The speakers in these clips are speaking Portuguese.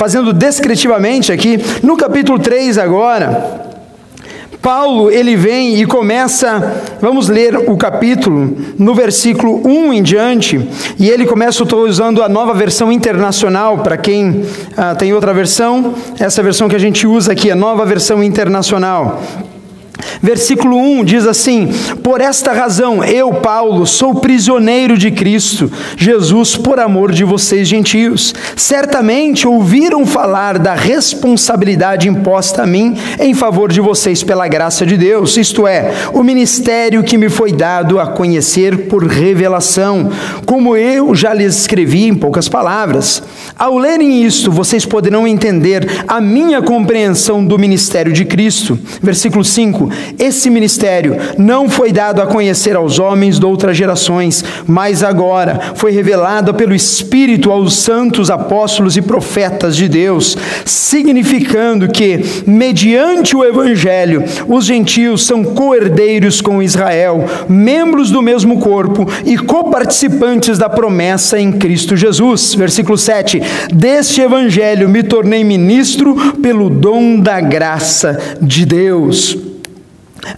fazendo descritivamente aqui, no capítulo 3 agora, Paulo, ele vem e começa, vamos ler o capítulo, no versículo 1 em diante, e ele começa, estou usando a nova versão internacional, para quem ah, tem outra versão, essa versão que a gente usa aqui, a nova versão internacional. Versículo 1 diz assim: Por esta razão, eu, Paulo, sou prisioneiro de Cristo, Jesus, por amor de vocês, gentios. Certamente ouviram falar da responsabilidade imposta a mim em favor de vocês pela graça de Deus, isto é, o ministério que me foi dado a conhecer por revelação, como eu já lhes escrevi em poucas palavras. Ao lerem isto, vocês poderão entender a minha compreensão do ministério de Cristo. Versículo 5: esse ministério não foi dado a conhecer aos homens de outras gerações, mas agora foi revelado pelo Espírito aos santos apóstolos e profetas de Deus, significando que, mediante o Evangelho, os gentios são co-herdeiros com Israel, membros do mesmo corpo e coparticipantes da promessa em Cristo Jesus. Versículo 7: Deste Evangelho me tornei ministro pelo dom da graça de Deus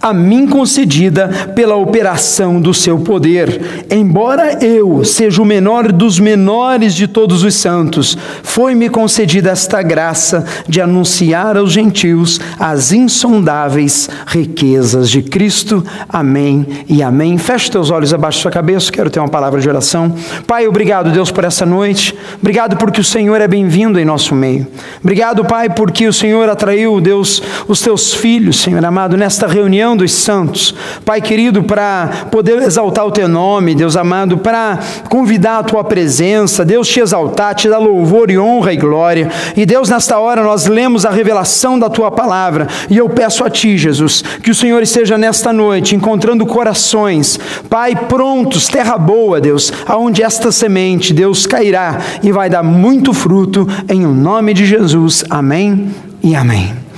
a mim concedida pela operação do seu poder. Embora eu seja o menor dos menores de todos os santos, foi-me concedida esta graça de anunciar aos gentios as insondáveis riquezas de Cristo. Amém e amém. Feche teus olhos abaixo da sua cabeça, quero ter uma palavra de oração. Pai, obrigado, Deus, por essa noite. Obrigado porque o Senhor é bem-vindo em nosso meio. Obrigado, Pai, porque o Senhor atraiu, Deus, os teus filhos, Senhor amado, nesta reunião reunião dos santos. Pai querido, para poder exaltar o teu nome, Deus amado, para convidar a tua presença, Deus te exaltar, te dar louvor e honra e glória. E Deus, nesta hora nós lemos a revelação da tua palavra, e eu peço a ti, Jesus, que o Senhor esteja nesta noite encontrando corações, Pai, prontos, terra boa, Deus, aonde esta semente, Deus, cairá e vai dar muito fruto, em o nome de Jesus. Amém e amém.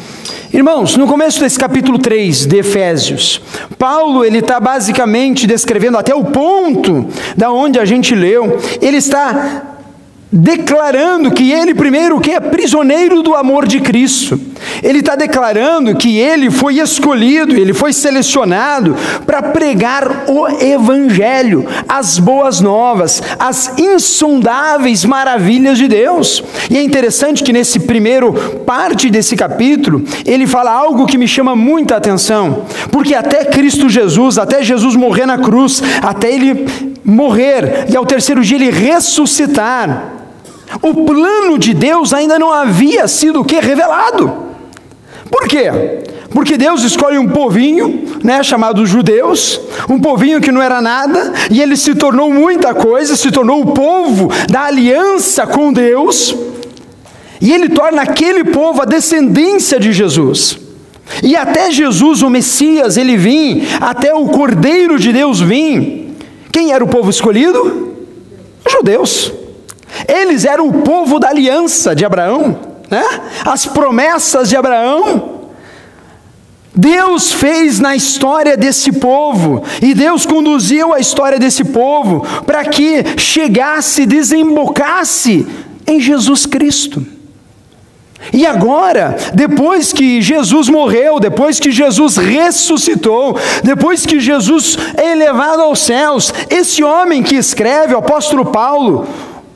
Irmãos, no começo desse capítulo 3 de Efésios, Paulo ele está basicamente descrevendo até o ponto da onde a gente leu, ele está declarando que ele primeiro que é prisioneiro do amor de Cristo. Ele está declarando que ele foi escolhido, ele foi selecionado para pregar o Evangelho, as boas novas, as insondáveis maravilhas de Deus. E é interessante que nesse primeiro parte desse capítulo, ele fala algo que me chama muita atenção, porque até Cristo Jesus, até Jesus morrer na cruz, até ele morrer e ao terceiro dia ele ressuscitar, o plano de Deus ainda não havia sido o que revelado. Por quê? Porque Deus escolhe um povinho, né, chamado judeus, um povinho que não era nada, e ele se tornou muita coisa, se tornou o povo da aliança com Deus, e ele torna aquele povo a descendência de Jesus. E até Jesus, o Messias, ele vim, até o Cordeiro de Deus vim. Quem era o povo escolhido? Os judeus. Eles eram o povo da aliança de Abraão, né? as promessas de Abraão. Deus fez na história desse povo, e Deus conduziu a história desse povo para que chegasse, desembocasse em Jesus Cristo. E agora, depois que Jesus morreu, depois que Jesus ressuscitou, depois que Jesus é elevado aos céus, esse homem que escreve, o apóstolo Paulo,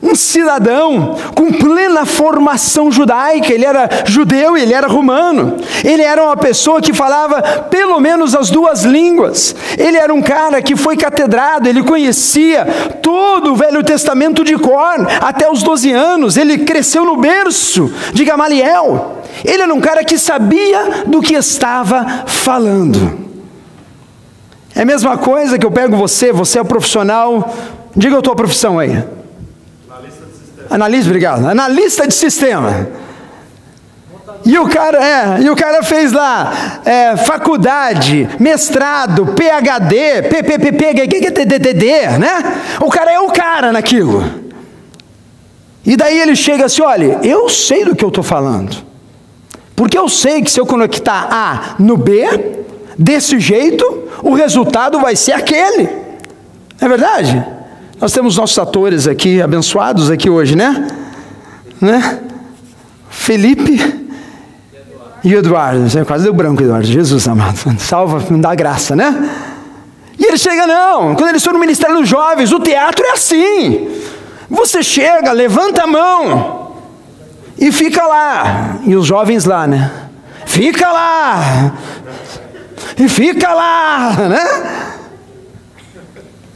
um cidadão com plena formação judaica, ele era judeu e ele era romano, ele era uma pessoa que falava pelo menos as duas línguas, ele era um cara que foi catedrado, ele conhecia todo o Velho Testamento de cor, até os 12 anos, ele cresceu no berço de Gamaliel, ele era um cara que sabia do que estava falando. É a mesma coisa que eu pego você, você é o profissional, diga a tua profissão aí. Analista, obrigado. Analista de sistema. E o cara, é, e o cara fez lá é, faculdade, mestrado, PhD, PPPPDD, né? O cara é o cara naquilo. E daí ele chega assim: olha, eu sei do que eu estou falando. Porque eu sei que se eu conectar A no B, desse jeito, o resultado vai ser aquele. É verdade? Nós temos nossos atores aqui, abençoados aqui hoje, né? né? Felipe e Eduardo. Quase deu branco, Eduardo. Jesus amado. Salva, me dá graça, né? E ele chega, não. Quando eles estão no Ministério dos Jovens, o teatro é assim. Você chega, levanta a mão e fica lá. E os jovens lá, né? Fica lá. E fica lá, né?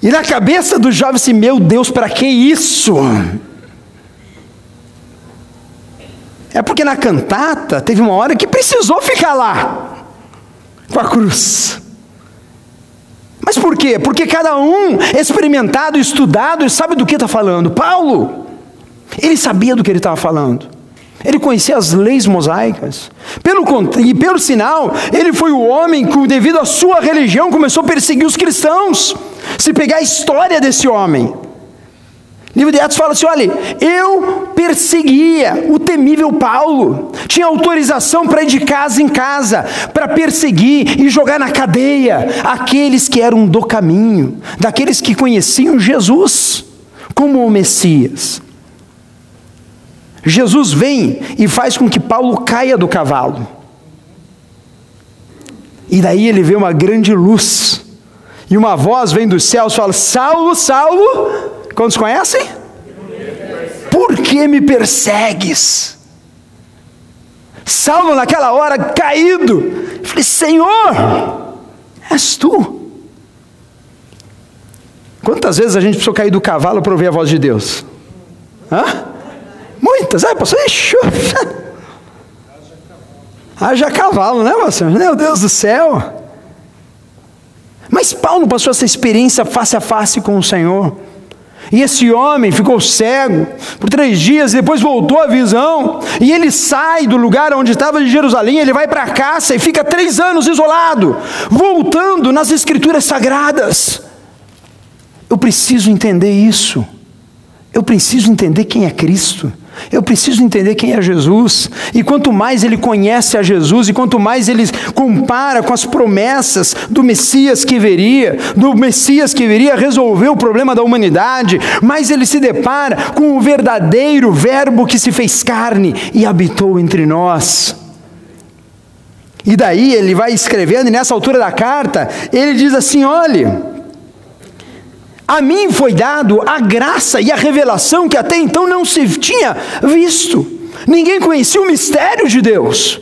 E na cabeça do jovem assim, meu Deus, para que isso? É porque na cantata teve uma hora que precisou ficar lá com a cruz. Mas por quê? Porque cada um experimentado, estudado, sabe do que está falando. Paulo, ele sabia do que ele estava falando. Ele conhecia as leis mosaicas. Pelo, e pelo sinal, ele foi o homem que, devido à sua religião, começou a perseguir os cristãos. Se pegar a história desse homem, livro de Atos fala assim: olha, eu perseguia o temível Paulo, tinha autorização para ir de casa em casa, para perseguir e jogar na cadeia aqueles que eram do caminho, daqueles que conheciam Jesus como o Messias. Jesus vem e faz com que Paulo caia do cavalo. E daí ele vê uma grande luz. E uma voz vem dos céus e fala: Saulo, Saulo, Quantos conhecem? Por que me persegues? Saulo, naquela hora, caído, falei: Senhor, és tu. Quantas vezes a gente precisou cair do cavalo para ouvir a voz de Deus? Hã? Muitas, é, pastor, ixi, haja cavalo, né, pastor? Meu Deus do céu. Mas Paulo passou essa experiência face a face com o Senhor. E esse homem ficou cego por três dias, e depois voltou a visão, e ele sai do lugar onde estava de Jerusalém, ele vai para a caça e fica três anos isolado, voltando nas escrituras sagradas. Eu preciso entender isso, eu preciso entender quem é Cristo. Eu preciso entender quem é Jesus. E quanto mais ele conhece a Jesus, e quanto mais ele compara com as promessas do Messias que viria, do Messias que viria resolver o problema da humanidade, mais ele se depara com o verdadeiro Verbo que se fez carne e habitou entre nós. E daí ele vai escrevendo, e nessa altura da carta, ele diz assim: olhe. A mim foi dado a graça e a revelação que até então não se tinha visto. Ninguém conhecia o mistério de Deus.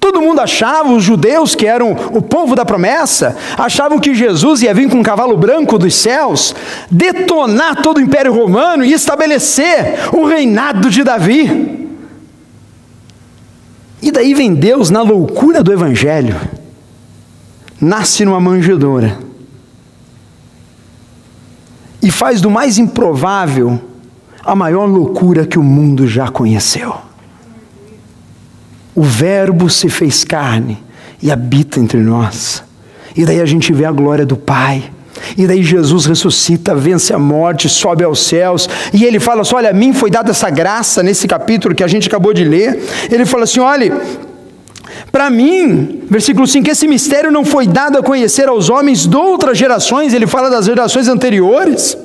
Todo mundo achava, os judeus que eram o povo da promessa, achavam que Jesus ia vir com um cavalo branco dos céus, detonar todo o império romano e estabelecer o reinado de Davi. E daí vem Deus na loucura do evangelho, nasce numa manjedoura e faz do mais improvável a maior loucura que o mundo já conheceu. O Verbo se fez carne e habita entre nós. E daí a gente vê a glória do Pai. E daí Jesus ressuscita, vence a morte, sobe aos céus, e ele fala assim: Olha, a mim foi dada essa graça nesse capítulo que a gente acabou de ler. Ele fala assim: Olha, para mim, versículo 5, esse mistério não foi dado a conhecer aos homens de outras gerações, ele fala das gerações anteriores,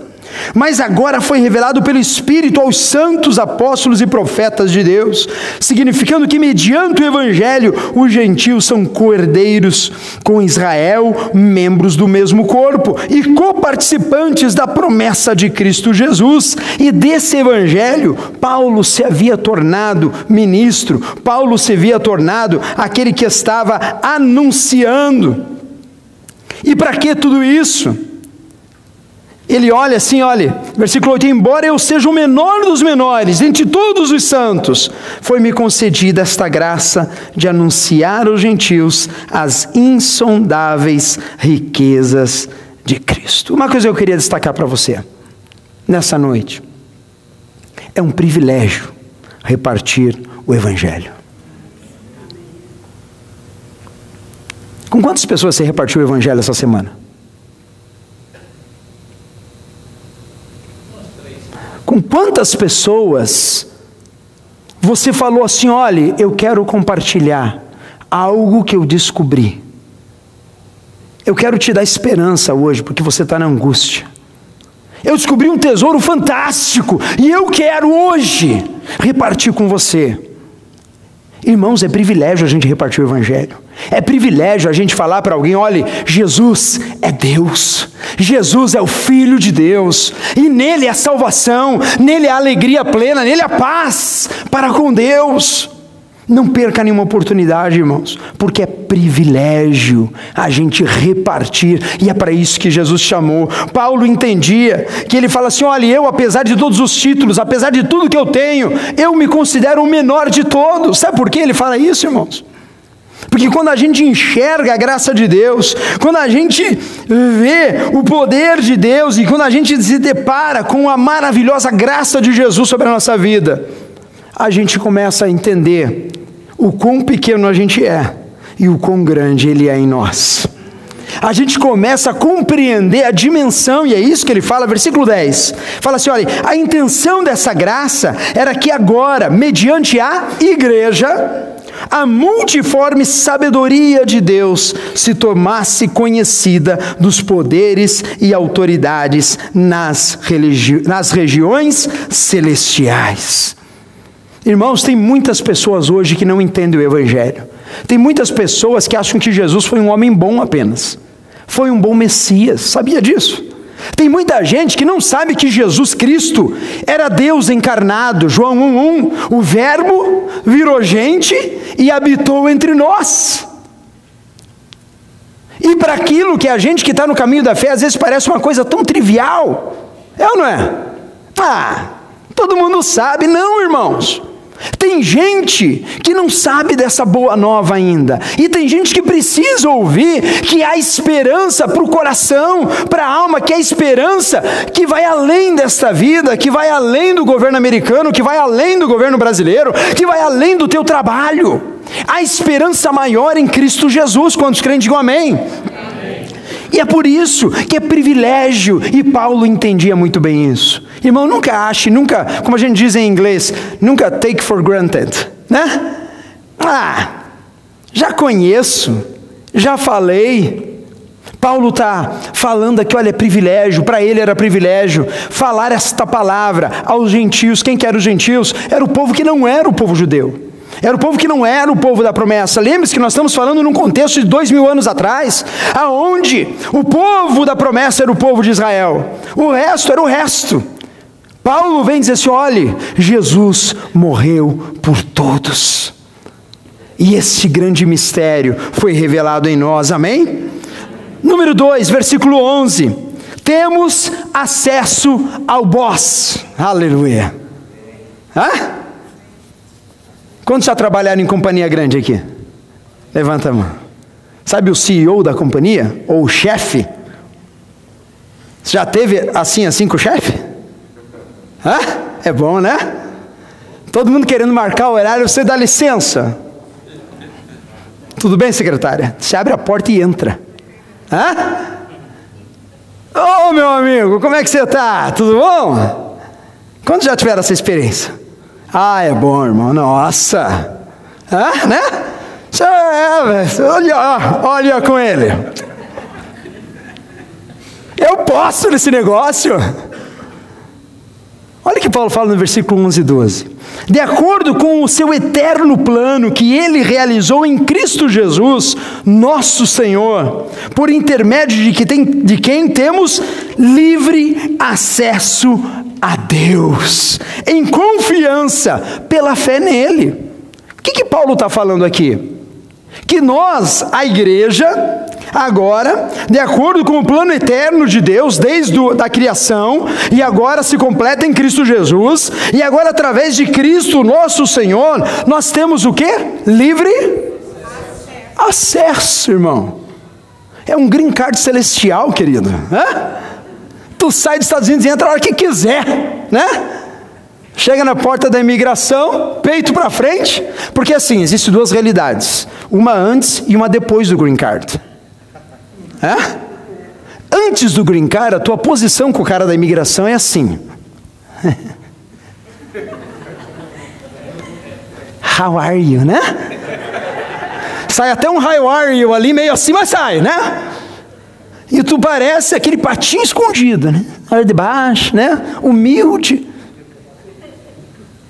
mas agora foi revelado pelo Espírito aos santos apóstolos e profetas de Deus, significando que, mediante o Evangelho, os gentios são cordeiros com Israel, membros do mesmo corpo e coparticipantes da promessa de Cristo Jesus. E desse Evangelho, Paulo se havia tornado ministro, Paulo se havia tornado aquele que estava anunciando. E para que tudo isso? Ele olha assim, olha, versículo 8: Embora eu seja o menor dos menores, entre todos os santos, foi-me concedida esta graça de anunciar aos gentios as insondáveis riquezas de Cristo. Uma coisa eu queria destacar para você, nessa noite: é um privilégio repartir o Evangelho. Com quantas pessoas você repartiu o Evangelho essa semana? Com quantas pessoas você falou assim: olhe, eu quero compartilhar algo que eu descobri. Eu quero te dar esperança hoje, porque você está na angústia. Eu descobri um tesouro fantástico e eu quero hoje repartir com você. Irmãos, é privilégio a gente repartir o Evangelho. É privilégio a gente falar para alguém: olhe, Jesus é Deus, Jesus é o Filho de Deus, e nele é a salvação, nele é a alegria plena, nele é a paz para com Deus. Não perca nenhuma oportunidade, irmãos, porque é privilégio a gente repartir, e é para isso que Jesus chamou. Paulo entendia que ele fala assim: olha, eu, apesar de todos os títulos, apesar de tudo que eu tenho, eu me considero o menor de todos. Sabe por que ele fala isso, irmãos? Porque quando a gente enxerga a graça de Deus, quando a gente vê o poder de Deus e quando a gente se depara com a maravilhosa graça de Jesus sobre a nossa vida, a gente começa a entender o quão pequeno a gente é e o quão grande Ele é em nós. A gente começa a compreender a dimensão, e é isso que ele fala, versículo 10. Fala assim: olha, a intenção dessa graça era que agora, mediante a igreja, a multiforme sabedoria de Deus se tornasse conhecida dos poderes e autoridades nas, nas regiões celestiais. Irmãos, tem muitas pessoas hoje que não entendem o Evangelho. Tem muitas pessoas que acham que Jesus foi um homem bom apenas. Foi um bom Messias. Sabia disso? Tem muita gente que não sabe que Jesus Cristo era Deus encarnado. João 1:1, o Verbo virou gente e habitou entre nós. E para aquilo que a gente que está no caminho da fé às vezes parece uma coisa tão trivial, é ou não é? Ah, todo mundo sabe, não, irmãos. Tem gente que não sabe dessa boa nova ainda, e tem gente que precisa ouvir que há esperança para o coração, para a alma, que há esperança que vai além desta vida, que vai além do governo americano, que vai além do governo brasileiro, que vai além do teu trabalho. Há esperança maior em Cristo Jesus. Quantos crentes digam amém? E é por isso que é privilégio, e Paulo entendia muito bem isso. Irmão, nunca ache, nunca, como a gente diz em inglês, nunca take for granted, né? Ah, já conheço, já falei. Paulo está falando aqui, olha, é privilégio, para ele era privilégio falar esta palavra aos gentios. Quem que eram os gentios? Era o povo que não era o povo judeu. Era o povo que não era o povo da promessa. Lembre-se que nós estamos falando num contexto de dois mil anos atrás, aonde o povo da promessa era o povo de Israel, o resto era o resto. Paulo vem dizer assim: olhe, Jesus morreu por todos, e esse grande mistério foi revelado em nós, amém? Número 2, versículo 11: temos acesso ao boss, aleluia. Hã? Quantos já trabalharam em companhia grande aqui? Levanta a mão. Sabe o CEO da companhia? Ou o chefe? Você já teve assim, assim com o chefe? Hã? É bom, né? Todo mundo querendo marcar o horário, você dá licença. Tudo bem, secretária? Você abre a porta e entra. Hã? Ô, oh, meu amigo, como é que você está? Tudo bom? Quantos já tiveram essa experiência? Ah, é bom, irmão. Nossa. Ah, né? É, olha, olha com ele. Eu posso nesse negócio. Olha o que Paulo fala no versículo 11 e 12. De acordo com o seu eterno plano que ele realizou em Cristo Jesus, nosso Senhor, por intermédio de, que tem, de quem temos livre acesso a Deus, em confiança, pela fé nele. O que, que Paulo está falando aqui? Que nós, a igreja, agora, de acordo com o plano eterno de Deus, desde a criação, e agora se completa em Cristo Jesus, e agora através de Cristo, nosso Senhor, nós temos o que? Livre acesso, acesso irmão. É um green card celestial, querido. Hã? Tu sai dos Estados Unidos e entra a hora que quiser, né? Chega na porta da imigração, peito para frente, porque assim, existem duas realidades, uma antes e uma depois do green card. É? Antes do green card, a tua posição com o cara da imigração é assim. How are you, né? Sai até um how are you ali meio assim, mas sai, né? E tu parece aquele patinho escondido, né? Olha de baixo, né? Humilde.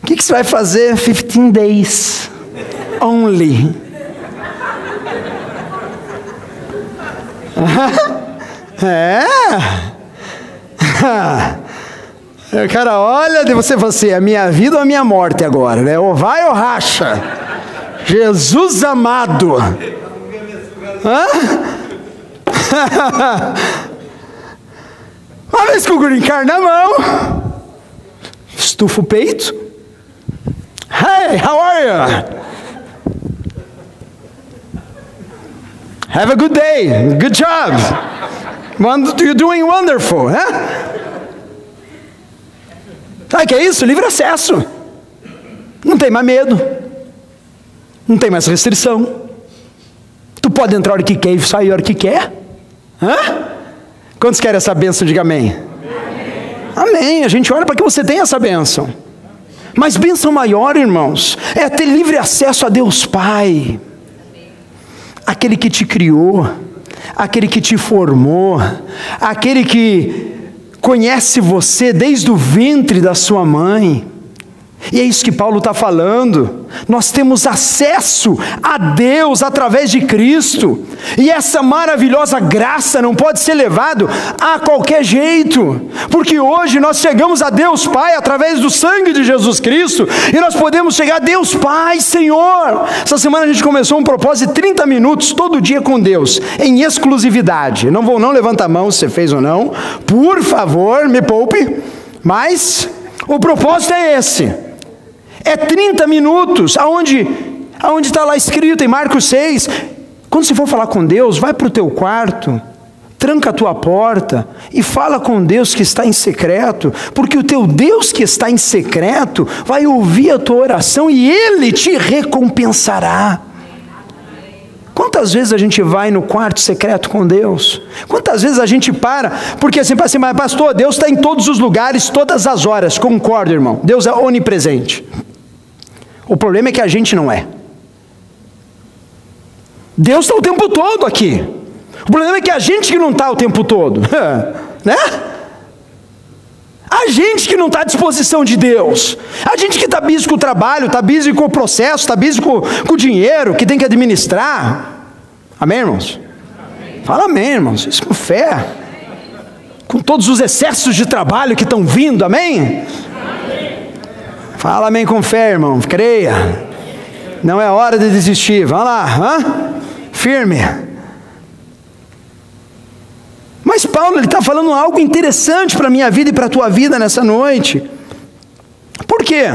Que, que você vai fazer 15 days? only. é. O cara olha e você fala assim: é minha vida ou a minha morte agora, né? Ou vai ou racha. Jesus amado. Hã? Uma vez com o green card na mão, estufa o peito. Hey, how are you? Have a good day. Good job. You're doing wonderful. Sabe o que é isso? Livre acesso. Não tem mais medo. Não tem mais restrição. Tu pode entrar a hora que quer e sair a hora que quer. Hã? Quantos querem essa bênção? Diga amém. amém. Amém. A gente ora para que você tenha essa bênção. Mas bênção maior, irmãos, é ter livre acesso a Deus Pai, aquele que te criou, aquele que te formou, aquele que conhece você desde o ventre da sua mãe. E é isso que Paulo está falando. Nós temos acesso a Deus através de Cristo. E essa maravilhosa graça não pode ser levado a qualquer jeito. Porque hoje nós chegamos a Deus Pai através do sangue de Jesus Cristo. E nós podemos chegar a Deus Pai, Senhor. Essa semana a gente começou um propósito de 30 minutos todo dia com Deus, em exclusividade. Não vou não levanta a mão se você fez ou não. Por favor, me poupe. Mas o propósito é esse é 30 minutos, aonde aonde está lá escrito em Marcos 6. Quando você for falar com Deus, vai para o teu quarto, tranca a tua porta e fala com Deus que está em secreto, porque o teu Deus que está em secreto vai ouvir a tua oração e ele te recompensará. Quantas vezes a gente vai no quarto secreto com Deus? Quantas vezes a gente para? Porque assim, assim mas pastor, Deus está em todos os lugares, todas as horas. Concordo, irmão. Deus é onipresente. O problema é que a gente não é. Deus está o tempo todo aqui. O problema é que a gente que não está o tempo todo, né? A gente que não está à disposição de Deus, a gente que está busy com o trabalho, está busy com o processo, está busy com, com, o dinheiro que tem que administrar. Amém, irmãos? Amém. Fala amém, irmãos. Isso com fé. Com todos os excessos de trabalho que estão vindo, amém? Fala amém com fé, irmão. Creia. Não é hora de desistir. Vamos lá. Hã? Firme. Mas Paulo ele está falando algo interessante para a minha vida e para a tua vida nessa noite. Por quê?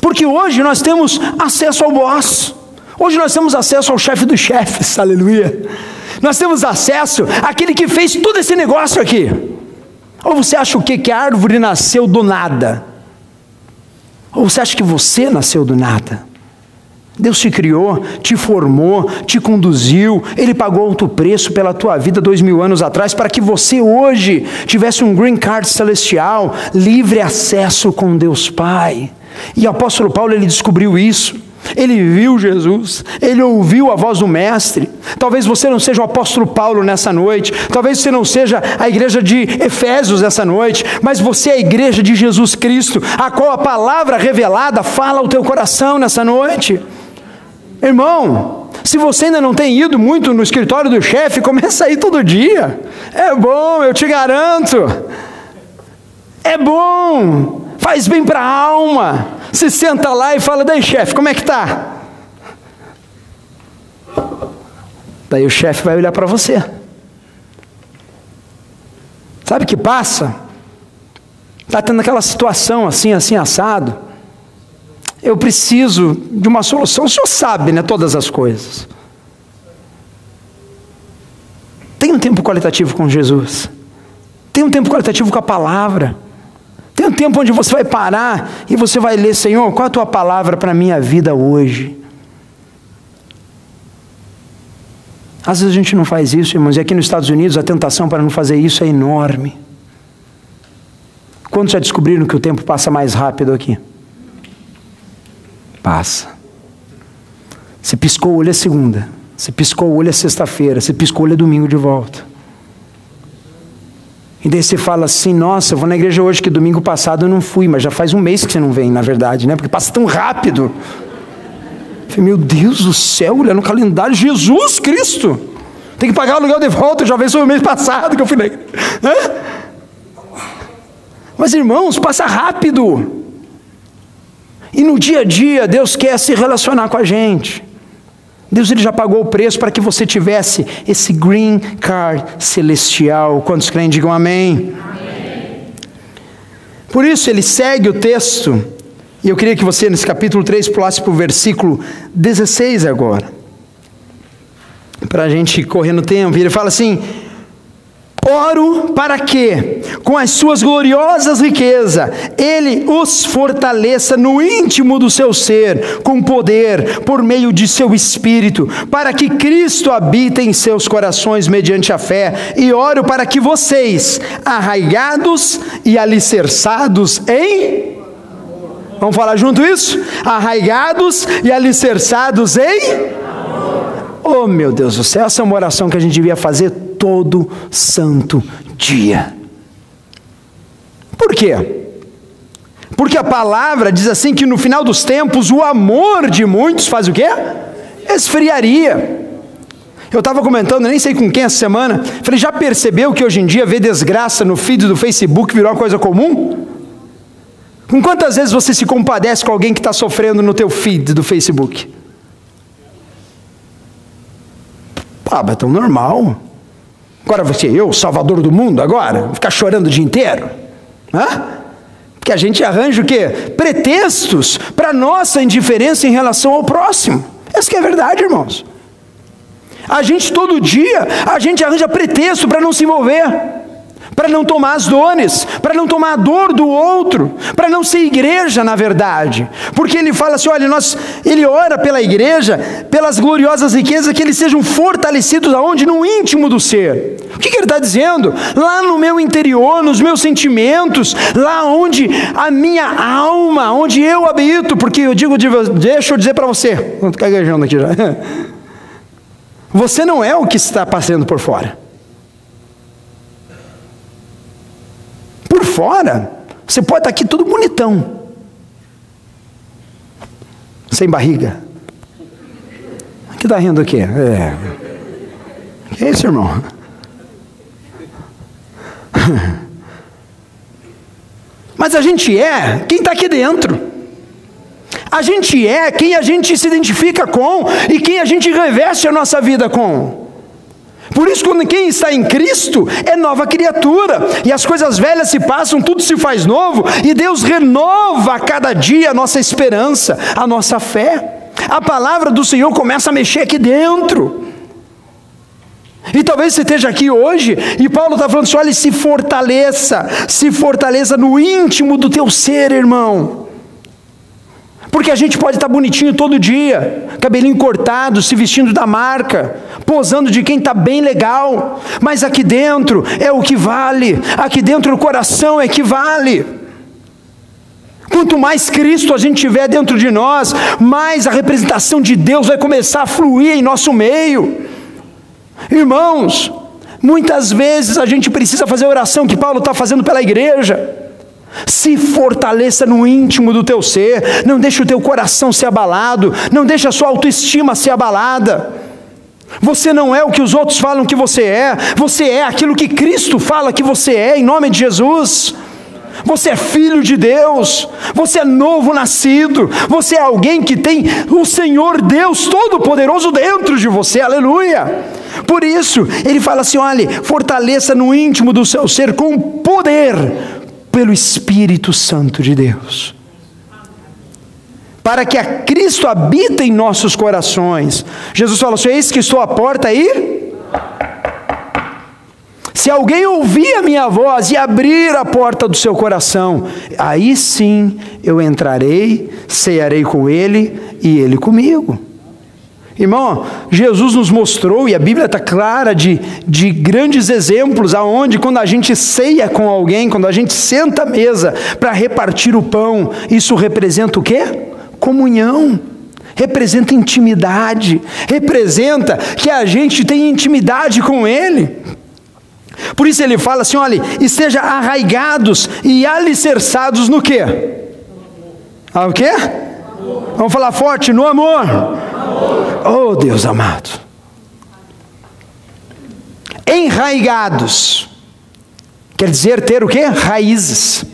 Porque hoje nós temos acesso ao boss. Hoje nós temos acesso ao chefe dos chefes. Aleluia. Nós temos acesso àquele que fez todo esse negócio aqui. Ou você acha o quê? Que a árvore nasceu do nada? Ou você acha que você nasceu do nada? Deus te criou, te formou, te conduziu, Ele pagou alto preço pela tua vida dois mil anos atrás para que você hoje tivesse um green card celestial, livre acesso com Deus Pai. E o apóstolo Paulo ele descobriu isso. Ele viu Jesus, ele ouviu a voz do Mestre. Talvez você não seja o apóstolo Paulo nessa noite, talvez você não seja a igreja de Efésios nessa noite, mas você é a igreja de Jesus Cristo, a qual a palavra revelada fala ao teu coração nessa noite. Irmão, se você ainda não tem ido muito no escritório do chefe, começa a ir todo dia. É bom, eu te garanto. É bom, faz bem para a alma. Se senta lá e fala: Daí, chefe, como é que tá? Daí o chefe vai olhar para você. Sabe o que passa? Está tendo aquela situação assim, assim, assado. Eu preciso de uma solução. O senhor sabe, né? Todas as coisas. Tem um tempo qualitativo com Jesus. Tem um tempo qualitativo com a palavra. Tem um tempo onde você vai parar e você vai ler, Senhor, qual a tua palavra para a minha vida hoje? Às vezes a gente não faz isso, irmãos, e aqui nos Estados Unidos a tentação para não fazer isso é enorme. Quantos já descobriram que o tempo passa mais rápido aqui? Passa. Se piscou o olho é segunda, se piscou o olho é sexta-feira, se piscou o olho é domingo de volta. E daí você fala assim: nossa, eu vou na igreja hoje, que domingo passado eu não fui, mas já faz um mês que você não vem, na verdade, né? Porque passa tão rápido. Falei, meu Deus do céu, olha no calendário, Jesus Cristo. Tem que pagar o aluguel de volta, já veio o mês passado que eu fui na Mas irmãos, passa rápido. E no dia a dia, Deus quer se relacionar com a gente. Deus ele já pagou o preço para que você tivesse esse green card celestial. Quantos creem, digam amém. amém. Por isso ele segue o texto, e eu queria que você, nesse capítulo 3, pulasse para o versículo 16 agora. Para a gente correr no tempo. Ele fala assim: Oro para que, com as suas gloriosas riquezas, Ele os fortaleça no íntimo do seu ser, com poder, por meio de seu espírito, para que Cristo habite em seus corações mediante a fé. E oro para que vocês, arraigados e alicerçados em. Vamos falar junto isso? Arraigados e alicerçados em. Oh meu Deus do céu, essa é uma oração que a gente devia fazer todo santo dia. Por quê? Porque a palavra diz assim que no final dos tempos o amor de muitos faz o quê? Esfriaria. Eu estava comentando, nem sei com quem essa semana, falei, já percebeu que hoje em dia ver desgraça no feed do Facebook virou uma coisa comum? Com quantas vezes você se compadece com alguém que está sofrendo no teu feed do Facebook? Ah, mas é tão normal. Agora você, eu, salvador do mundo, agora? Ficar chorando o dia inteiro? Hã? Porque a gente arranja o quê? Pretextos para nossa indiferença em relação ao próximo. Essa que é a verdade, irmãos. A gente todo dia, a gente arranja pretexto para não se envolver para não tomar as dores, para não tomar a dor do outro, para não ser igreja na verdade, porque ele fala assim: olha, nós, ele ora pela igreja, pelas gloriosas riquezas, que eles sejam fortalecidos aonde? No íntimo do ser. O que, que ele está dizendo? Lá no meu interior, nos meus sentimentos, lá onde a minha alma, onde eu habito, porque eu digo, deixa eu dizer para você, vou ficar aqui já. Você não é o que está passando por fora. Por fora, você pode estar aqui tudo bonitão, sem barriga. Que está rindo aqui? É. Que é isso, irmão? Mas a gente é quem está aqui dentro. A gente é quem a gente se identifica com e quem a gente reveste a nossa vida com. Por isso, quando quem está em Cristo é nova criatura, e as coisas velhas se passam, tudo se faz novo, e Deus renova a cada dia a nossa esperança, a nossa fé. A palavra do Senhor começa a mexer aqui dentro. E talvez você esteja aqui hoje e Paulo está falando assim: olha, se fortaleça, se fortaleça no íntimo do teu ser, irmão. Porque a gente pode estar bonitinho todo dia, cabelinho cortado, se vestindo da marca, posando de quem está bem legal, mas aqui dentro é o que vale, aqui dentro o coração é que vale. Quanto mais Cristo a gente tiver dentro de nós, mais a representação de Deus vai começar a fluir em nosso meio. Irmãos, muitas vezes a gente precisa fazer a oração que Paulo está fazendo pela igreja. Se fortaleça no íntimo do teu ser, não deixe o teu coração ser abalado, não deixe a sua autoestima ser abalada. Você não é o que os outros falam que você é, você é aquilo que Cristo fala que você é, em nome de Jesus. Você é filho de Deus, você é novo nascido, você é alguém que tem o Senhor Deus Todo-Poderoso dentro de você, aleluia. Por isso, ele fala assim: olhe, fortaleça no íntimo do seu ser com poder pelo Espírito Santo de Deus. Para que a Cristo habite em nossos corações. Jesus falou assim: Eis que estou à porta aí. Se alguém ouvir a minha voz e abrir a porta do seu coração, aí sim eu entrarei, cearei com ele e ele comigo. Irmão, Jesus nos mostrou, e a Bíblia está clara de, de grandes exemplos, aonde quando a gente ceia com alguém, quando a gente senta à mesa para repartir o pão, isso representa o quê? Comunhão, representa intimidade, representa que a gente tem intimidade com Ele. Por isso ele fala assim: olha, esteja arraigados e alicerçados no quê? Ah, o quê? Vamos falar forte, no amor. Oh, Deus amado. Enraigados. Quer dizer ter o quê? Raízes.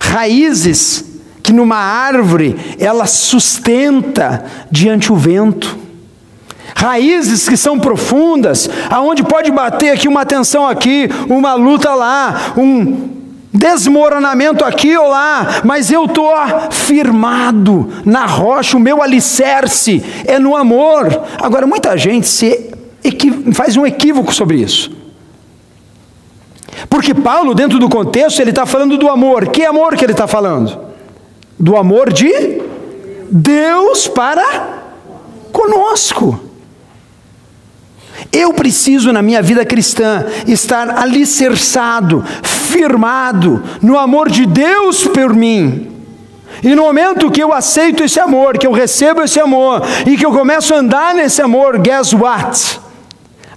Raízes que numa árvore ela sustenta diante o vento. Raízes que são profundas, aonde pode bater aqui uma tensão aqui, uma luta lá, um desmoronamento aqui ou lá, mas eu estou firmado na rocha, o meu alicerce é no amor. Agora, muita gente se faz um equívoco sobre isso. Porque Paulo, dentro do contexto, ele está falando do amor. Que amor que ele está falando? Do amor de Deus para conosco. Eu preciso, na minha vida cristã, estar alicerçado, firmado no amor de Deus por mim. E no momento que eu aceito esse amor, que eu recebo esse amor, e que eu começo a andar nesse amor, guess what?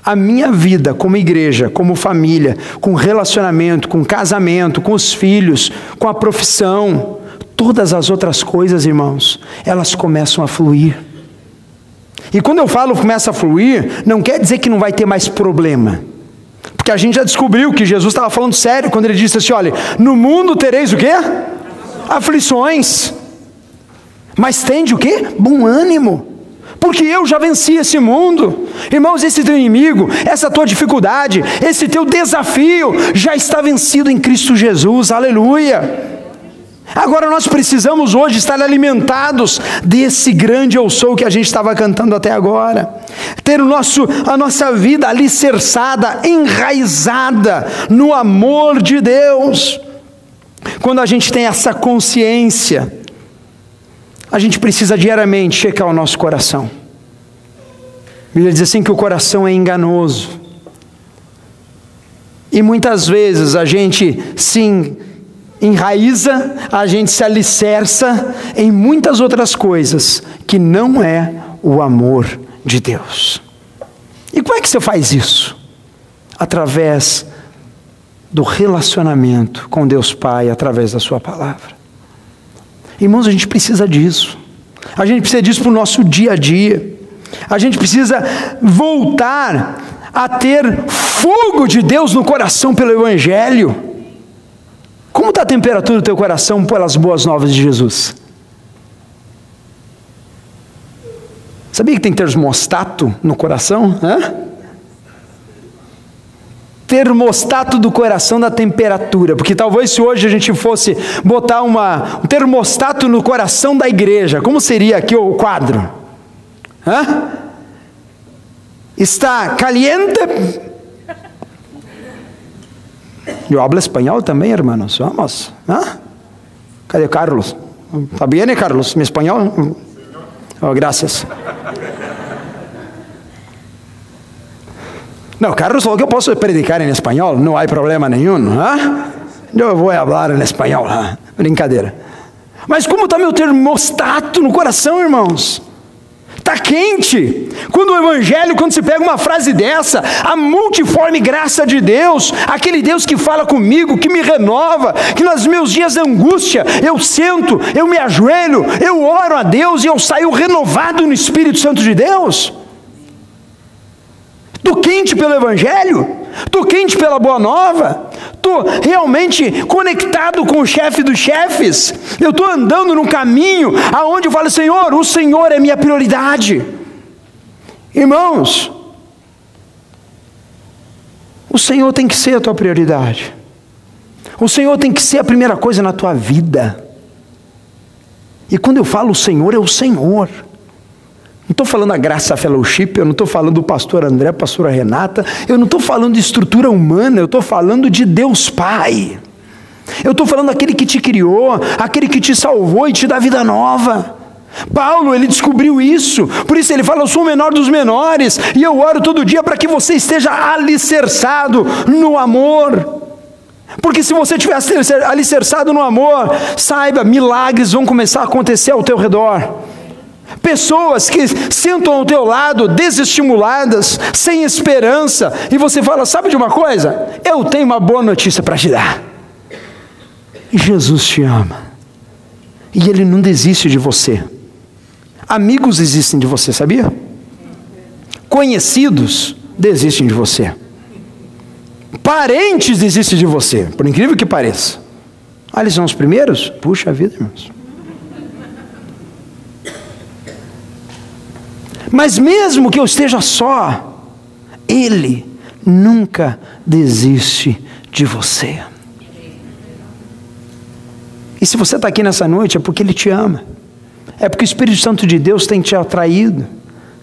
A minha vida como igreja, como família, com relacionamento, com casamento, com os filhos, com a profissão, todas as outras coisas, irmãos, elas começam a fluir. E quando eu falo começa a fluir, não quer dizer que não vai ter mais problema. Porque a gente já descobriu que Jesus estava falando sério quando ele disse assim: olha, no mundo tereis o quê? Aflições. Mas tende o quê? Bom ânimo. Porque eu já venci esse mundo. Irmãos, esse teu inimigo, essa tua dificuldade, esse teu desafio já está vencido em Cristo Jesus. Aleluia. Agora nós precisamos hoje estar alimentados desse grande eu sou que a gente estava cantando até agora. Ter o nosso, a nossa vida alicerçada, enraizada no amor de Deus. Quando a gente tem essa consciência, a gente precisa diariamente checar o nosso coração. A Bíblia diz assim que o coração é enganoso. E muitas vezes a gente sim enraiza, a gente se alicerça em muitas outras coisas que não é o amor de Deus. E como é que você faz isso? Através do relacionamento com Deus Pai, através da Sua palavra. Irmãos, a gente precisa disso. A gente precisa disso para o nosso dia a dia. A gente precisa voltar a ter fogo de Deus no coração pelo Evangelho. Como está a temperatura do teu coração pelas boas novas de Jesus? Sabia que tem termostato no coração? Hã? Termostato do coração da temperatura, porque talvez se hoje a gente fosse botar uma, um termostato no coração da igreja, como seria aqui o quadro? Hã? Está caliente Eu hablo espanhol também, hermanos. Vamos. ¿Ah? Cadê Carlos? ¿Está bien, eh, Carlos? ¿Mi español? Oh, gracias. Não, Carlos falou que posso predicar em espanhol, não há problema nenhum. ¿ah? Eu vou falar em espanhol. ¿ah? Brincadeira. Mas como está meu termostato no coração, irmãos? Está quente. Quando o Evangelho, quando se pega uma frase dessa, a multiforme graça de Deus, aquele Deus que fala comigo, que me renova, que nos meus dias de angústia eu sento, eu me ajoelho, eu oro a Deus e eu saio renovado no Espírito Santo de Deus. Estou quente pelo Evangelho, estou quente pela Boa Nova, estou realmente conectado com o chefe dos chefes, eu estou andando num caminho aonde eu falo, Senhor, o Senhor é minha prioridade. Irmãos, o Senhor tem que ser a tua prioridade, o Senhor tem que ser a primeira coisa na tua vida. E quando eu falo o Senhor, é o Senhor. Não estou falando a Graça Fellowship, eu não estou falando do pastor André, pastora Renata, eu não estou falando de estrutura humana, eu estou falando de Deus Pai. Eu estou falando daquele que te criou, aquele que te salvou e te dá vida nova. Paulo, ele descobriu isso, por isso ele fala: Eu sou o menor dos menores, e eu oro todo dia para que você esteja alicerçado no amor. Porque se você estiver alicerçado no amor, saiba, milagres vão começar a acontecer ao teu redor. Pessoas que sentam ao teu lado desestimuladas, sem esperança, e você fala: Sabe de uma coisa? Eu tenho uma boa notícia para te dar. Jesus te ama. E Ele não desiste de você. Amigos desistem de você, sabia? Conhecidos desistem de você. Parentes desistem de você, por incrível que pareça. Ah, eles são os primeiros? Puxa vida, irmãos. Mas mesmo que eu esteja só, Ele nunca desiste de você. E se você está aqui nessa noite, é porque Ele te ama. É porque o Espírito Santo de Deus tem te atraído,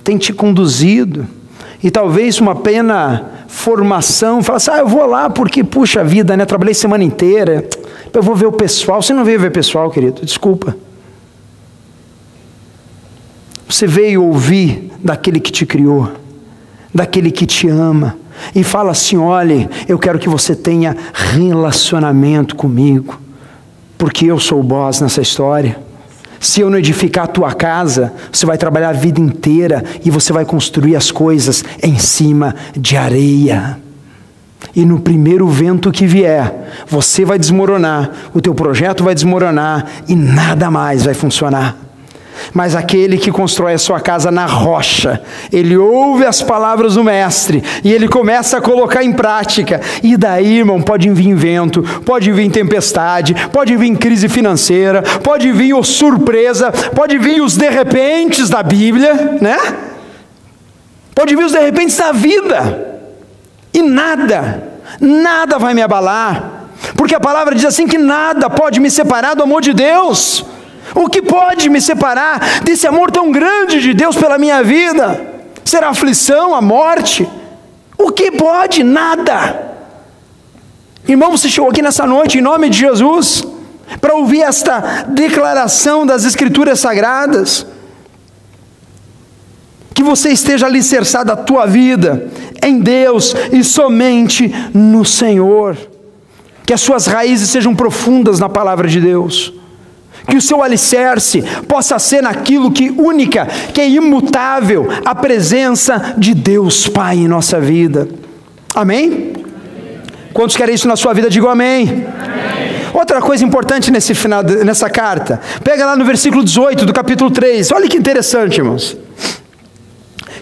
tem te conduzido. E talvez uma pena formação, fala assim: ah, eu vou lá porque, puxa vida, né? Trabalhei semana inteira, eu vou ver o pessoal. Você não veio ver pessoal, querido, desculpa. Você veio ouvir daquele que te criou, daquele que te ama, e fala assim: olhe, eu quero que você tenha relacionamento comigo porque eu sou o boss nessa história. Se eu não edificar a tua casa, você vai trabalhar a vida inteira e você vai construir as coisas em cima de areia. E no primeiro vento que vier, você vai desmoronar, o teu projeto vai desmoronar e nada mais vai funcionar. Mas aquele que constrói a sua casa na rocha, ele ouve as palavras do Mestre e ele começa a colocar em prática. E daí, irmão, pode vir vento, pode vir tempestade, pode vir crise financeira, pode vir o surpresa, pode vir os de repentes da Bíblia, né? Pode vir os de repentes da vida. E nada, nada vai me abalar. Porque a palavra diz assim que nada pode me separar do amor de Deus. O que pode me separar desse amor tão grande de Deus pela minha vida? Será a aflição, a morte? O que pode? Nada. Irmão, você chegou aqui nessa noite em nome de Jesus para ouvir esta declaração das Escrituras Sagradas. Que você esteja alicerçado a tua vida em Deus e somente no Senhor. Que as suas raízes sejam profundas na palavra de Deus que o seu alicerce possa ser naquilo que única, que é imutável, a presença de Deus Pai em nossa vida. Amém? amém. Quantos querem isso na sua vida? Digam amém. amém. Outra coisa importante nesse final, nessa carta, pega lá no versículo 18 do capítulo 3, olha que interessante, irmãos.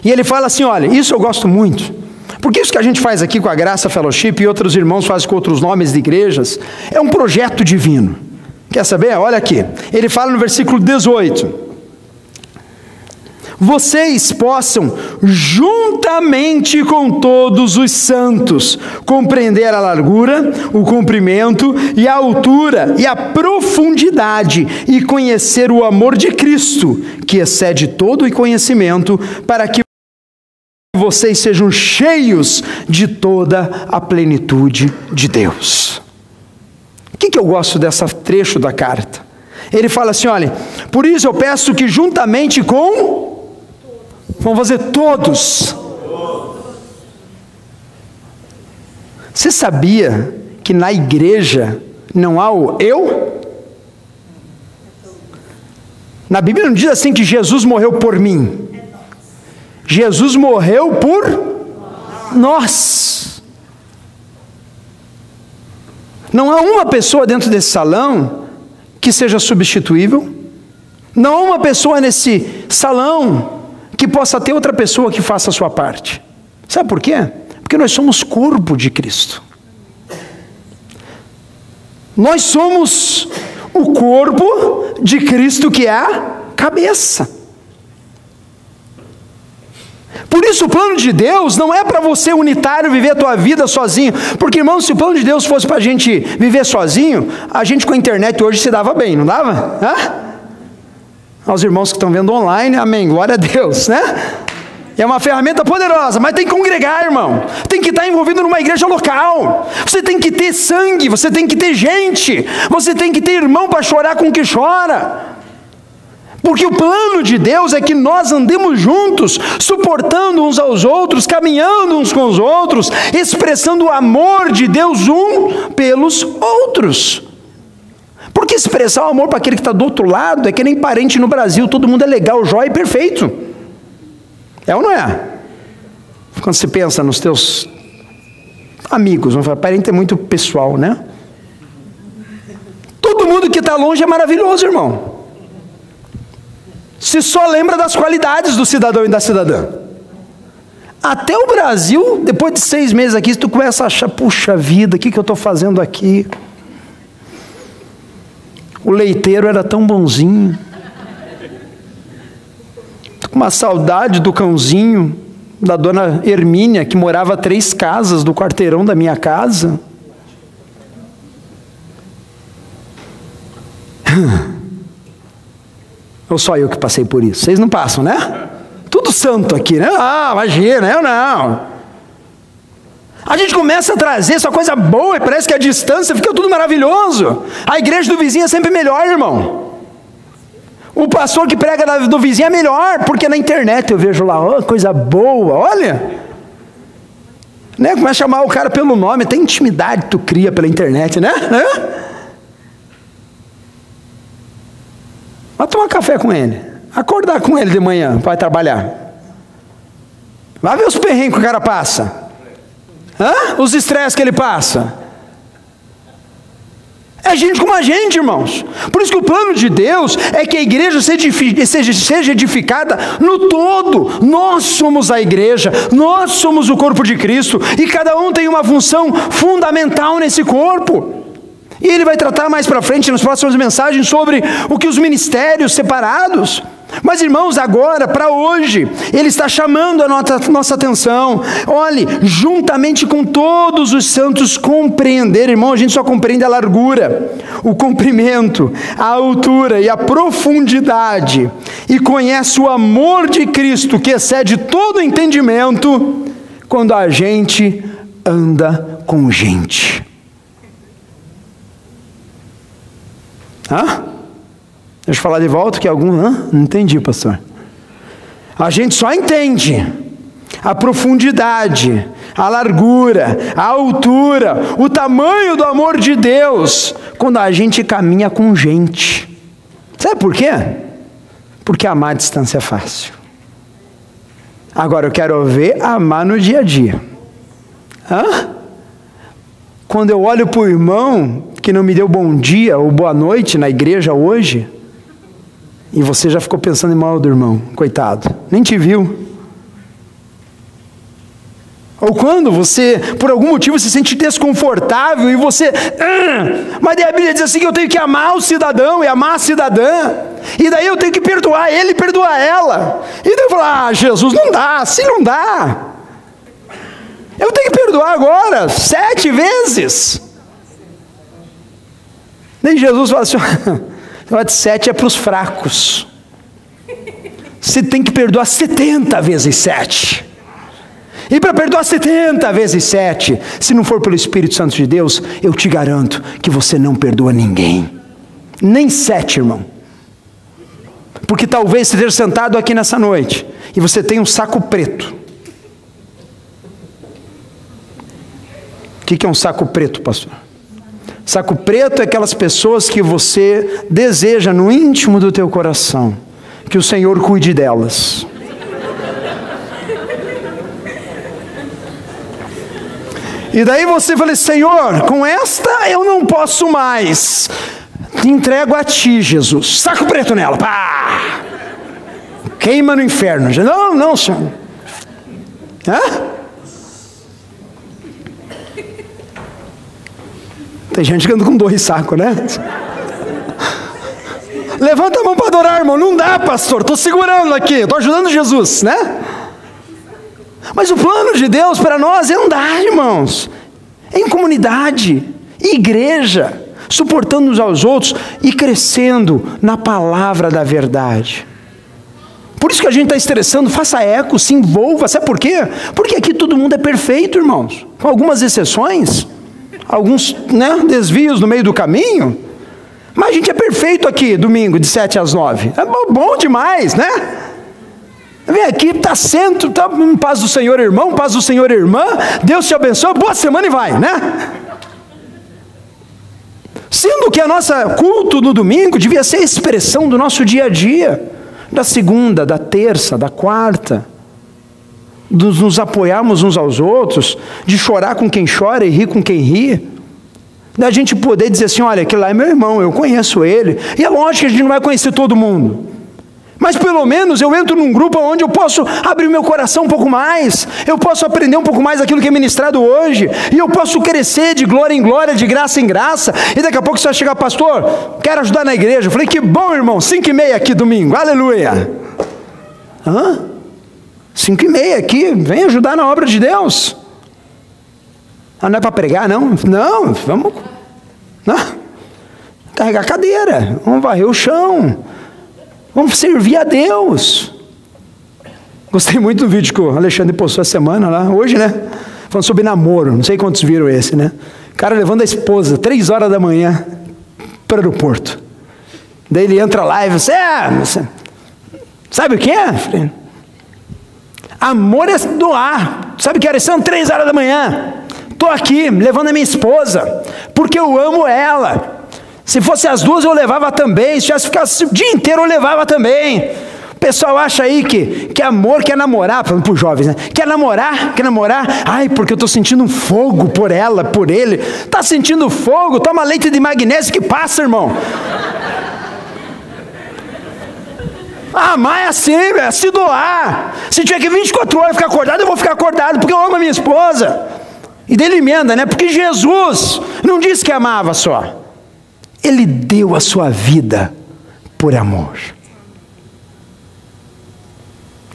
E ele fala assim: olha, isso eu gosto muito. Porque isso que a gente faz aqui com a Graça Fellowship e outros irmãos fazem com outros nomes de igrejas, é um projeto divino. Quer saber? Olha aqui. Ele fala no versículo 18: Vocês possam, juntamente com todos os santos, compreender a largura, o comprimento e a altura e a profundidade e conhecer o amor de Cristo, que excede todo o conhecimento, para que vocês sejam cheios de toda a plenitude de Deus. Que, que eu gosto dessa trecho da carta? Ele fala assim: olha, por isso eu peço que juntamente com. Vamos fazer todos. Você sabia que na igreja não há o eu? Na Bíblia não diz assim que Jesus morreu por mim. Jesus morreu por nós. Não há uma pessoa dentro desse salão que seja substituível. Não há uma pessoa nesse salão que possa ter outra pessoa que faça a sua parte. Sabe por quê? Porque nós somos corpo de Cristo. Nós somos o corpo de Cristo que é a cabeça. Por isso, o plano de Deus não é para você unitário viver a tua vida sozinho. Porque, irmão, se o plano de Deus fosse para a gente viver sozinho, a gente com a internet hoje se dava bem, não dava? Hã? Aos irmãos que estão vendo online, amém, glória a Deus, né? É uma ferramenta poderosa, mas tem que congregar, irmão. Tem que estar envolvido numa igreja local. Você tem que ter sangue, você tem que ter gente, você tem que ter irmão para chorar com o que chora. Porque o plano de Deus é que nós andemos juntos, suportando uns aos outros, caminhando uns com os outros, expressando o amor de Deus um pelos outros. Porque expressar o amor para aquele que está do outro lado é que nem parente no Brasil, todo mundo é legal, jóia e perfeito. É ou não é? Quando você pensa nos teus amigos, falar, parente é muito pessoal, né? Todo mundo que está longe é maravilhoso, irmão. Se só lembra das qualidades do cidadão e da cidadã. Até o Brasil, depois de seis meses aqui, tu começa a achar, puxa vida, o que, que eu estou fazendo aqui? O leiteiro era tão bonzinho. Tô com uma saudade do cãozinho, da dona Hermínia, que morava três casas do quarteirão da minha casa. Ou só eu que passei por isso? Vocês não passam, né? Tudo santo aqui, né? Ah, imagina, eu não. A gente começa a trazer essa coisa boa e parece que a distância fica tudo maravilhoso. A igreja do vizinho é sempre melhor, irmão. O pastor que prega do vizinho é melhor, porque na internet eu vejo lá, oh, coisa boa, olha. Né? Começa a chamar o cara pelo nome, tem intimidade tu cria pela internet, né? Vai tomar café com ele. Acordar com ele de manhã para trabalhar. Vai ver os perrengues que o cara passa. Hã? Os estresses que ele passa. É gente como a gente, irmãos. Por isso que o plano de Deus é que a igreja seja, seja edificada no todo. Nós somos a igreja, nós somos o corpo de Cristo, e cada um tem uma função fundamental nesse corpo. E ele vai tratar mais para frente nas próximas mensagens sobre o que os ministérios separados. Mas irmãos, agora, para hoje, ele está chamando a nossa, nossa atenção. Olhe, juntamente com todos os santos, compreender, irmão, a gente só compreende a largura, o comprimento, a altura e a profundidade, e conhece o amor de Cristo que excede todo entendimento, quando a gente anda com gente. Hã? Deixa eu falar de volta que algum. Hã? Não entendi, pastor. A gente só entende a profundidade, a largura, a altura, o tamanho do amor de Deus quando a gente caminha com gente. Sabe por quê? Porque amar a distância é fácil. Agora eu quero ver amar no dia a dia. Hã? Quando eu olho para o irmão que não me deu bom dia ou boa noite na igreja hoje, e você já ficou pensando em mal do irmão, coitado, nem te viu. Ou quando você, por algum motivo, se sente desconfortável e você. Ah, mas daí a Bíblia diz assim que eu tenho que amar o cidadão e amar a cidadã. E daí eu tenho que perdoar ele e perdoar ela. E daí eu falo, ah, Jesus, não dá, assim não dá. Eu tenho que perdoar agora, sete vezes. Nem Jesus fala assim: sete é para os fracos. Você tem que perdoar 70 vezes sete. E para perdoar 70 vezes sete, se não for pelo Espírito Santo de Deus, eu te garanto que você não perdoa ninguém. Nem sete, irmão. Porque talvez você esteja sentado aqui nessa noite e você tem um saco preto. O que é um saco preto, pastor? Saco preto é aquelas pessoas que você deseja no íntimo do teu coração que o Senhor cuide delas. E daí você fala: Senhor, com esta eu não posso mais. Te entrego a ti, Jesus. Saco preto nela. Pá! Queima no inferno. Não, não, Senhor. Hã? Tem gente que anda com dois sacos, né? Levanta a mão para adorar, irmão. Não dá, pastor. Estou segurando aqui. Estou ajudando Jesus, né? Mas o plano de Deus para nós é andar, irmãos, em comunidade, igreja, suportando uns aos outros e crescendo na palavra da verdade. Por isso que a gente está estressando, faça eco, se envolva. Sabe por quê? Porque aqui todo mundo é perfeito, irmãos, com algumas exceções alguns né, desvios no meio do caminho. Mas a gente é perfeito aqui, domingo, de 7 às 9. É bom demais, né? Vem aqui, está centro, está em paz do Senhor, irmão, paz do Senhor, irmã. Deus te abençoe, boa semana e vai, né? Sendo que a nossa culto no domingo devia ser a expressão do nosso dia a dia, da segunda, da terça, da quarta de nos apoiarmos uns aos outros, de chorar com quem chora e rir com quem ri, da gente poder dizer assim: olha, aquele lá é meu irmão, eu conheço ele, e é lógico que a gente não vai conhecer todo mundo, mas pelo menos eu entro num grupo onde eu posso abrir meu coração um pouco mais, eu posso aprender um pouco mais daquilo que é ministrado hoje, e eu posso crescer de glória em glória, de graça em graça, e daqui a pouco você vai chegar, pastor, quero ajudar na igreja. Eu falei, que bom, irmão, cinco e meia aqui domingo, aleluia. Hã? Cinco e meia aqui, vem ajudar na obra de Deus. Ah, não é para pregar, não? Não, vamos. Não. Carregar a cadeira, vamos varrer o chão, vamos servir a Deus. Gostei muito do vídeo que o Alexandre postou essa semana lá, hoje, né? Falando sobre namoro, não sei quantos viram esse, né? O cara levando a esposa, três horas da manhã, para o aeroporto. Daí ele entra lá e você, ah, você sabe o que é? Amor é doar. Sabe que era? São três horas da manhã. Estou aqui levando a minha esposa, porque eu amo ela. Se fosse as duas, eu levava também. Se tivesse ficasse o dia inteiro, eu levava também. O pessoal acha aí que, que amor quer namorar, falando para os jovens, né? Quer namorar? Quer namorar? Ai, porque eu estou sentindo um fogo por ela, por ele. Está sentindo fogo? Toma leite de magnésio que passa, irmão. Ah, mas é assim, é se doar. Se tiver que 24 horas ficar acordado, eu vou ficar acordado, porque eu amo a minha esposa. E dele emenda, né? Porque Jesus não disse que amava só. Ele deu a sua vida por amor.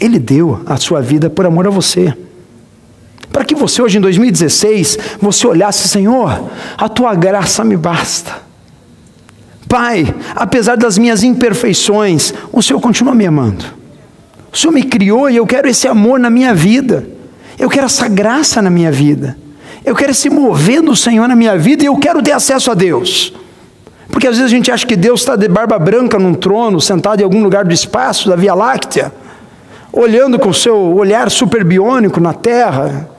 Ele deu a sua vida por amor a você. Para que você hoje em 2016, você olhasse, Senhor, a tua graça me basta. Pai, apesar das minhas imperfeições, o Senhor continua me amando. O Senhor me criou e eu quero esse amor na minha vida. Eu quero essa graça na minha vida. Eu quero esse mover do Senhor na minha vida e eu quero ter acesso a Deus. Porque às vezes a gente acha que Deus está de barba branca num trono, sentado em algum lugar do espaço, da Via Láctea, olhando com o seu olhar superbiônico na terra.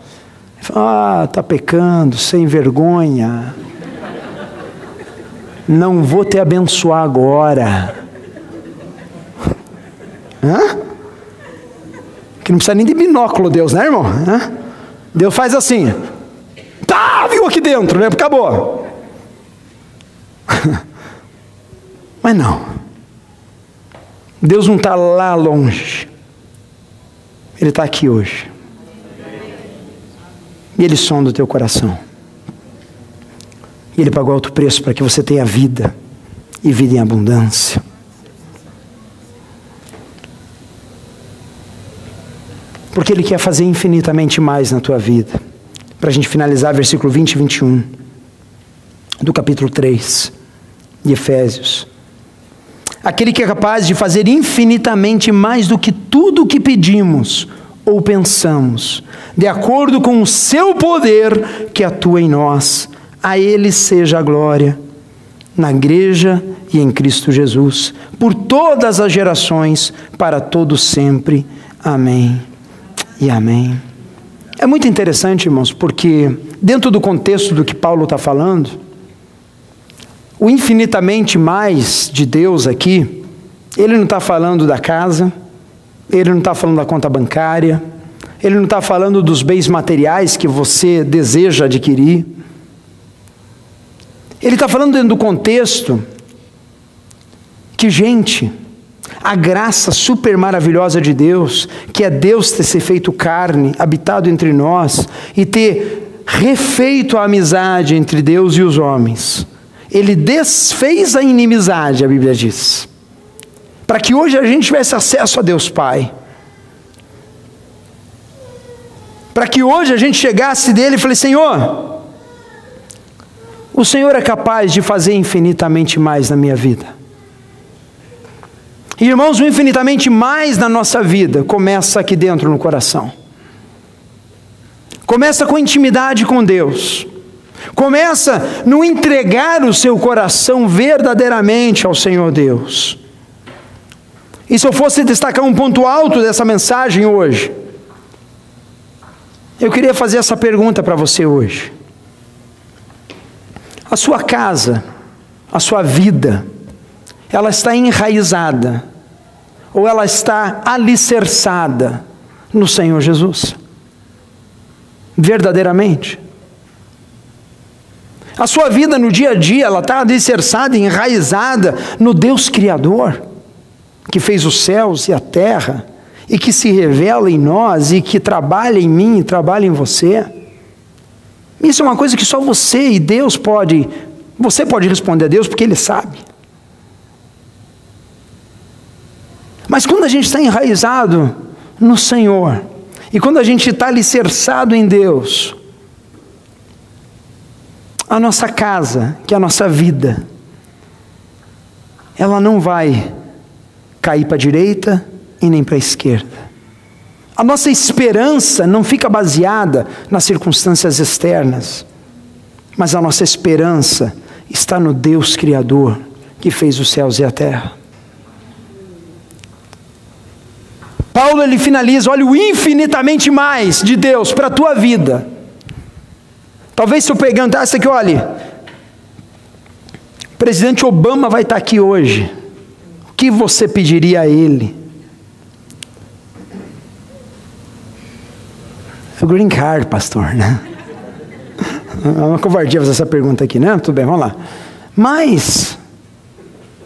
Ah, está pecando, sem vergonha não vou te abençoar agora. Hã? Que não precisa nem de binóculo, Deus, né, irmão? Hã? Deus faz assim. Tá, viu aqui dentro, né? Acabou. Mas não. Deus não está lá longe. Ele está aqui hoje. E Ele sonda o teu coração. E Ele pagou alto preço para que você tenha vida e vida em abundância. Porque Ele quer fazer infinitamente mais na tua vida. Para a gente finalizar, versículo 20 e 21 do capítulo 3 de Efésios. Aquele que é capaz de fazer infinitamente mais do que tudo o que pedimos ou pensamos, de acordo com o seu poder que atua em nós. A Ele seja a glória, na igreja e em Cristo Jesus, por todas as gerações, para todos sempre. Amém e amém. É muito interessante, irmãos, porque dentro do contexto do que Paulo está falando, o infinitamente mais de Deus aqui, ele não está falando da casa, ele não está falando da conta bancária, ele não está falando dos bens materiais que você deseja adquirir, ele está falando dentro do contexto que, gente, a graça super maravilhosa de Deus, que é Deus ter se feito carne, habitado entre nós e ter refeito a amizade entre Deus e os homens. Ele desfez a inimizade, a Bíblia diz, para que hoje a gente tivesse acesso a Deus Pai. Para que hoje a gente chegasse dele e falasse: Senhor, o Senhor é capaz de fazer infinitamente mais na minha vida. Irmãos, o infinitamente mais na nossa vida começa aqui dentro no coração. Começa com intimidade com Deus. Começa no entregar o seu coração verdadeiramente ao Senhor Deus. E se eu fosse destacar um ponto alto dessa mensagem hoje, eu queria fazer essa pergunta para você hoje. A sua casa, a sua vida, ela está enraizada, ou ela está alicerçada no Senhor Jesus? Verdadeiramente. A sua vida no dia a dia, ela está alicerçada, enraizada no Deus Criador. que fez os céus e a terra, e que se revela em nós e que trabalha em mim e trabalha em você? Isso é uma coisa que só você e Deus pode, você pode responder a Deus porque Ele sabe. Mas quando a gente está enraizado no Senhor, e quando a gente está alicerçado em Deus, a nossa casa, que é a nossa vida, ela não vai cair para a direita e nem para a esquerda. A nossa esperança não fica baseada nas circunstâncias externas, mas a nossa esperança está no Deus Criador que fez os céus e a terra. Paulo ele finaliza, olha o infinitamente mais de Deus para a tua vida. Talvez se eu perguntasse aqui, olha, o presidente Obama vai estar aqui hoje, o que você pediria a ele? Green card, pastor, né? É uma covardia fazer essa pergunta aqui, né? Tudo bem, vamos lá. Mas,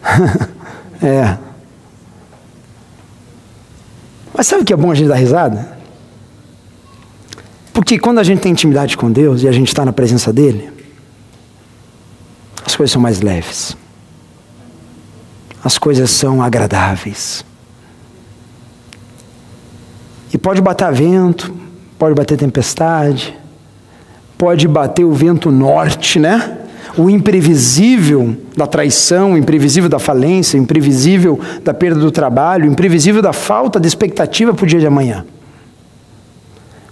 é. Mas sabe o que é bom a gente dar risada? Porque quando a gente tem intimidade com Deus e a gente está na presença dEle, as coisas são mais leves, as coisas são agradáveis. E pode bater vento, pode bater tempestade, pode bater o vento norte, né? O imprevisível da traição, o imprevisível da falência, o imprevisível da perda do trabalho, o imprevisível da falta de expectativa para o dia de amanhã.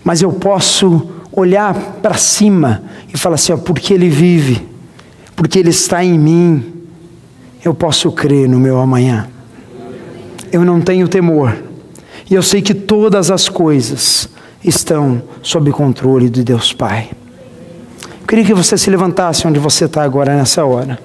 Mas eu posso olhar para cima e falar assim: ó, porque Ele vive, porque Ele está em mim, eu posso crer no meu amanhã. Eu não tenho temor, e eu sei que todas as coisas estão sob controle de Deus Pai. Eu queria que você se levantasse onde você está agora nessa hora.